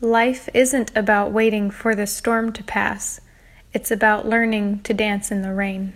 Life isn't about waiting for the storm to pass, it's about learning to dance in the rain.